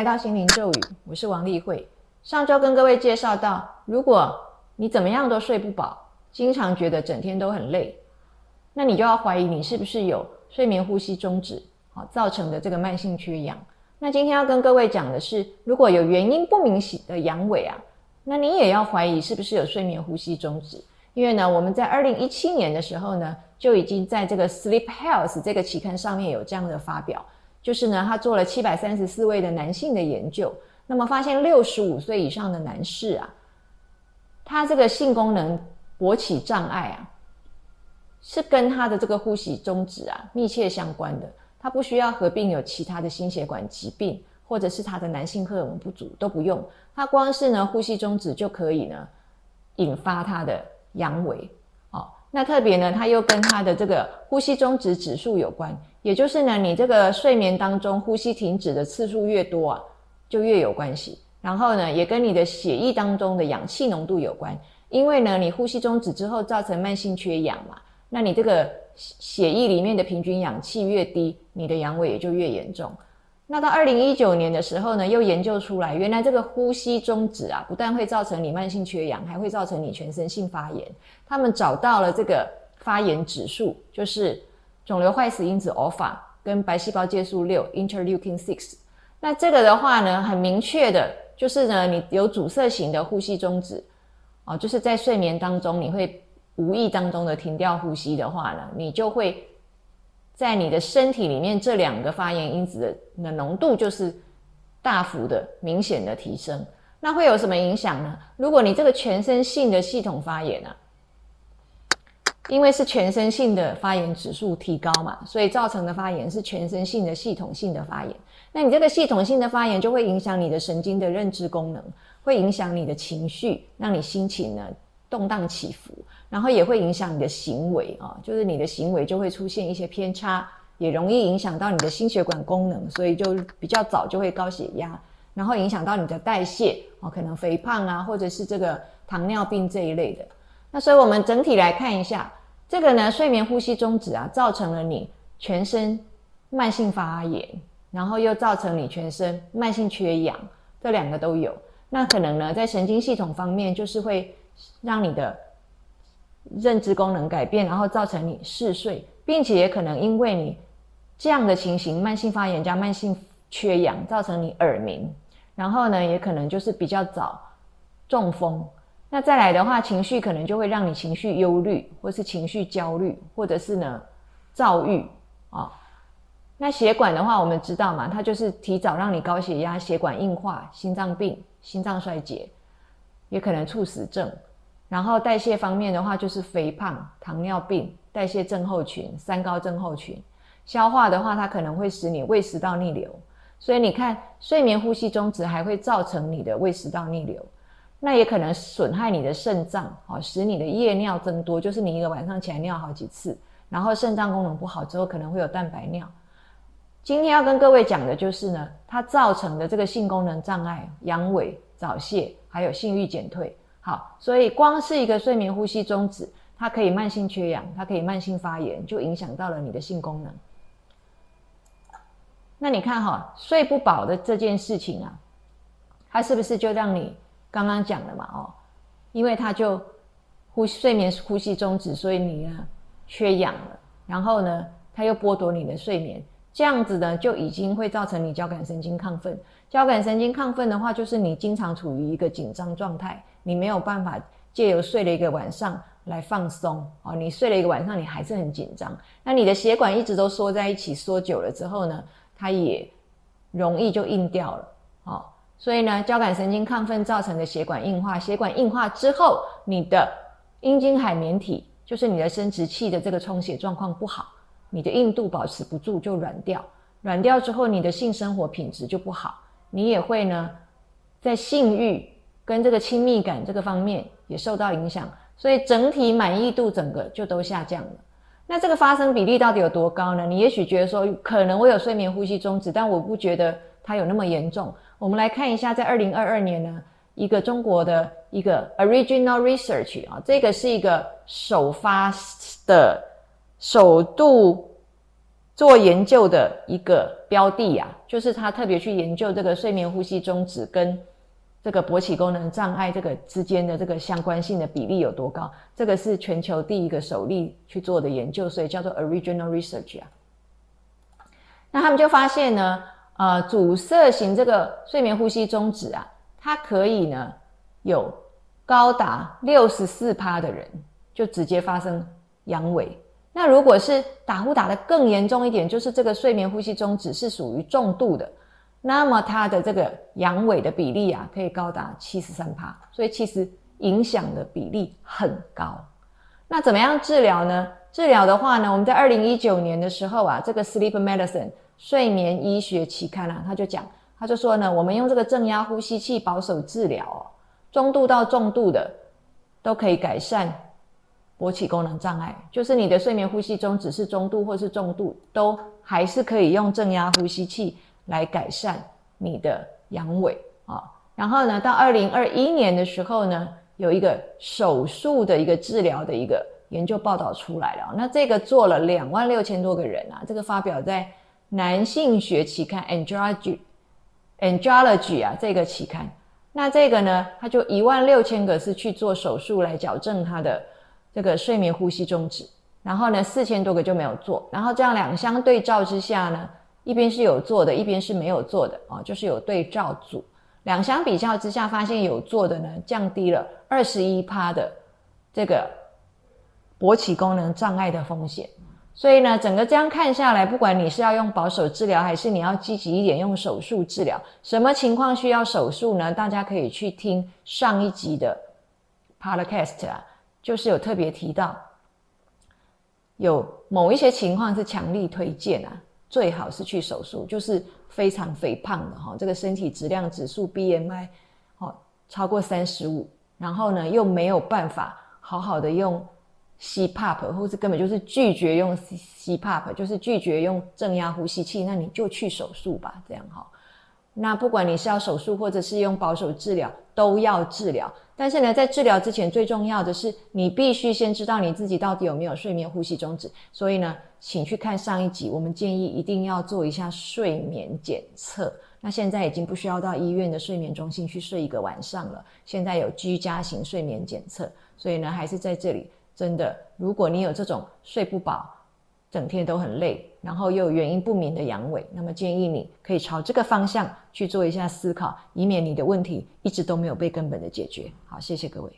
来到心灵咒语，我是王丽慧。上周跟各位介绍到，如果你怎么样都睡不饱，经常觉得整天都很累，那你就要怀疑你是不是有睡眠呼吸中止啊造成的这个慢性缺氧。那今天要跟各位讲的是，如果有原因不明的阳痿啊，那你也要怀疑是不是有睡眠呼吸中止。因为呢，我们在二零一七年的时候呢，就已经在这个 Sleep Health 这个期刊上面有这样的发表。就是呢，他做了七百三十四位的男性的研究，那么发现六十五岁以上的男士啊，他这个性功能勃起障碍啊，是跟他的这个呼吸终止啊密切相关的。他不需要合并有其他的心血管疾病，或者是他的男性荷尔蒙不足都不用，他光是呢呼吸终止就可以呢引发他的阳痿。哦那特别呢，它又跟它的这个呼吸中止指数有关，也就是呢，你这个睡眠当中呼吸停止的次数越多啊，就越有关系。然后呢，也跟你的血液当中的氧气浓度有关，因为呢，你呼吸中止之后造成慢性缺氧嘛，那你这个血液里面的平均氧气越低，你的阳痿也就越严重。那到二零一九年的时候呢，又研究出来，原来这个呼吸中止啊，不但会造成你慢性缺氧，还会造成你全身性发炎。他们找到了这个发炎指数，就是肿瘤坏死因子 alpha 跟白细胞介素六 interleukin six。那这个的话呢，很明确的，就是呢，你有阻塞型的呼吸中止，哦，就是在睡眠当中你会无意当中的停掉呼吸的话呢，你就会。在你的身体里面，这两个发炎因子的浓度就是大幅的、明显的提升。那会有什么影响呢？如果你这个全身性的系统发炎啊，因为是全身性的发炎指数提高嘛，所以造成的发炎是全身性的系统性的发炎。那你这个系统性的发炎就会影响你的神经的认知功能，会影响你的情绪，让你心情呢动荡起伏。然后也会影响你的行为啊，就是你的行为就会出现一些偏差，也容易影响到你的心血管功能，所以就比较早就会高血压，然后影响到你的代谢哦，可能肥胖啊，或者是这个糖尿病这一类的。那所以我们整体来看一下，这个呢，睡眠呼吸中止啊，造成了你全身慢性发炎，然后又造成你全身慢性缺氧，这两个都有。那可能呢，在神经系统方面，就是会让你的。认知功能改变，然后造成你嗜睡，并且也可能因为你这样的情形，慢性发炎加慢性缺氧，造成你耳鸣，然后呢，也可能就是比较早中风。那再来的话，情绪可能就会让你情绪忧虑，或是情绪焦虑，或者是呢躁郁啊。那血管的话，我们知道嘛，它就是提早让你高血压、血管硬化、心脏病、心脏衰竭，也可能猝死症。然后代谢方面的话，就是肥胖、糖尿病、代谢症候群、三高症候群。消化的话，它可能会使你胃食道逆流。所以你看，睡眠呼吸中止还会造成你的胃食道逆流，那也可能损害你的肾脏，哦，使你的夜尿增多，就是你一个晚上起来尿好几次，然后肾脏功能不好之后，可能会有蛋白尿。今天要跟各位讲的就是呢，它造成的这个性功能障碍、阳痿、早泄，还有性欲减退。好，所以光是一个睡眠呼吸中止，它可以慢性缺氧，它可以慢性发炎，就影响到了你的性功能。那你看哈，睡不饱的这件事情啊，它是不是就让你刚刚讲的嘛？哦，因为它就呼吸睡眠呼吸中止，所以你呢缺氧了，然后呢，它又剥夺你的睡眠，这样子呢就已经会造成你交感神经亢奋。交感神经亢奋的话，就是你经常处于一个紧张状态。你没有办法借由睡了一个晚上来放松哦，你睡了一个晚上，你还是很紧张，那你的血管一直都缩在一起，缩久了之后呢，它也容易就硬掉了哦。所以呢，交感神经亢奋造成的血管硬化，血管硬化之后，你的阴茎海绵体，就是你的生殖器的这个充血状况不好，你的硬度保持不住就软掉，软掉之后，你的性生活品质就不好，你也会呢，在性欲。跟这个亲密感这个方面也受到影响，所以整体满意度整个就都下降了。那这个发生比例到底有多高呢？你也许觉得说，可能我有睡眠呼吸中止，但我不觉得它有那么严重。我们来看一下，在二零二二年呢，一个中国的一个 original research 啊，这个是一个首发的首度做研究的一个标的呀，就是他特别去研究这个睡眠呼吸中止跟这个勃起功能障碍这个之间的这个相关性的比例有多高。这个是全球第一个首例去做的研究，所以叫做 original research 啊。那他们就发现呢，呃，阻塞型这个睡眠呼吸中止啊，它可以呢有高达六十四趴的人就直接发生阳痿。那如果是打呼打得更严重一点，就是这个睡眠呼吸中止是属于重度的，那么它的这个阳痿的比例啊，可以高达七十三趴，所以其实影响的比例很高。那怎么样治疗呢？治疗的话呢，我们在二零一九年的时候啊，这个 Sleep Medicine 睡眠医学期刊啊，他就讲，他就说呢，我们用这个正压呼吸器保守治疗哦，中度到重度的都可以改善。勃起功能障碍，就是你的睡眠呼吸中只是中度或是重度，都还是可以用正压呼吸器来改善你的阳痿啊。然后呢，到二零二一年的时候呢，有一个手术的一个治疗的一个研究报道出来了。那这个做了两万六千多个人啊，这个发表在男性学期刊 Andrology Andrology 啊这个期刊。那这个呢，它就一万六千个是去做手术来矫正他的。这个睡眠呼吸中止，然后呢，四千多个就没有做，然后这样两相对照之下呢，一边是有做的，一边是没有做的啊，就是有对照组，两相比较之下，发现有做的呢，降低了二十一趴的这个勃起功能障碍的风险。所以呢，整个这样看下来，不管你是要用保守治疗，还是你要积极一点用手术治疗，什么情况需要手术呢？大家可以去听上一集的 podcast 啊。就是有特别提到，有某一些情况是强力推荐啊，最好是去手术，就是非常肥胖的哈，这个身体质量指数 BMI 哦超过三十五，然后呢又没有办法好好的用 CPAP，或是根本就是拒绝用 CPAP，就是拒绝用正压呼吸器，那你就去手术吧，这样哈。那不管你是要手术或者是用保守治疗，都要治疗。但是呢，在治疗之前，最重要的是你必须先知道你自己到底有没有睡眠呼吸中止。所以呢，请去看上一集，我们建议一定要做一下睡眠检测。那现在已经不需要到医院的睡眠中心去睡一个晚上了，现在有居家型睡眠检测。所以呢，还是在这里，真的，如果你有这种睡不饱。整天都很累，然后又有原因不明的阳痿，那么建议你可以朝这个方向去做一下思考，以免你的问题一直都没有被根本的解决。好，谢谢各位。